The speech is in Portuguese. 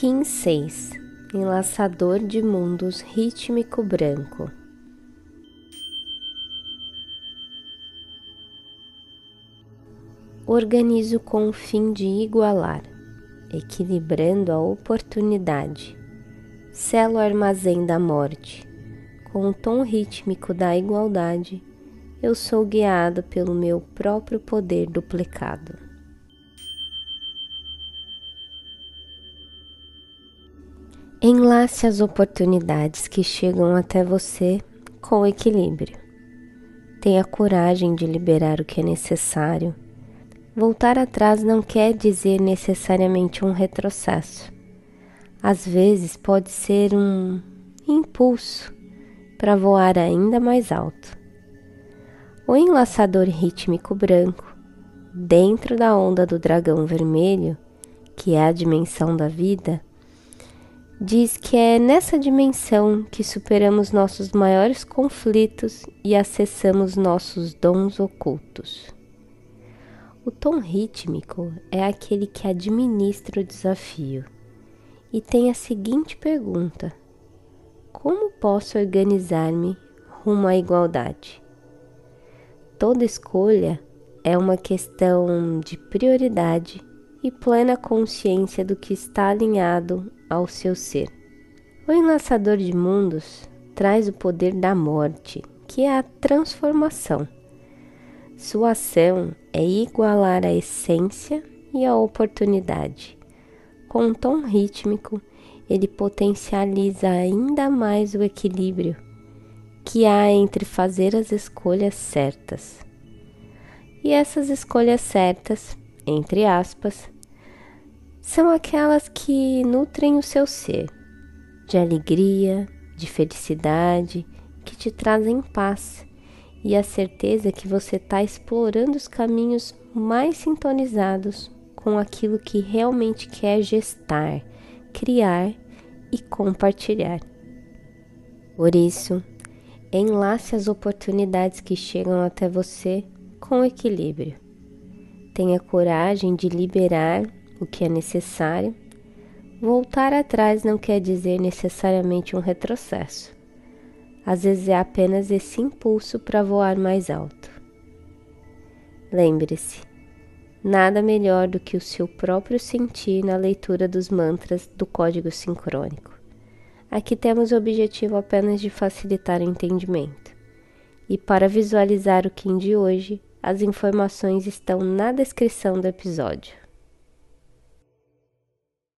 Kim 6 Enlaçador de mundos rítmico branco Organizo com o fim de igualar, equilibrando a oportunidade. Selo o armazém da morte. Com o tom rítmico da igualdade, eu sou guiado pelo meu próprio poder duplicado. Enlace as oportunidades que chegam até você com equilíbrio. Tenha coragem de liberar o que é necessário. Voltar atrás não quer dizer necessariamente um retrocesso. Às vezes pode ser um impulso para voar ainda mais alto. O enlaçador rítmico branco, dentro da onda do dragão vermelho, que é a dimensão da vida, diz que é nessa dimensão que superamos nossos maiores conflitos e acessamos nossos dons ocultos. O tom rítmico é aquele que administra o desafio e tem a seguinte pergunta: Como posso organizar-me rumo à igualdade? Toda escolha é uma questão de prioridade e plena consciência do que está alinhado ao seu ser. O enlaçador de mundos traz o poder da morte, que é a transformação. Sua ação é igualar a essência e a oportunidade. Com um tom rítmico, ele potencializa ainda mais o equilíbrio que há entre fazer as escolhas certas. E essas escolhas certas entre aspas, são aquelas que nutrem o seu ser de alegria, de felicidade, que te trazem paz e a certeza que você está explorando os caminhos mais sintonizados com aquilo que realmente quer gestar, criar e compartilhar. Por isso, enlace as oportunidades que chegam até você com equilíbrio tenha coragem de liberar o que é necessário. Voltar atrás não quer dizer necessariamente um retrocesso. Às vezes é apenas esse impulso para voar mais alto. Lembre-se, nada melhor do que o seu próprio sentir na leitura dos mantras do código sincrônico. Aqui temos o objetivo apenas de facilitar o entendimento. E para visualizar o Kim de hoje, as informações estão na descrição do episódio.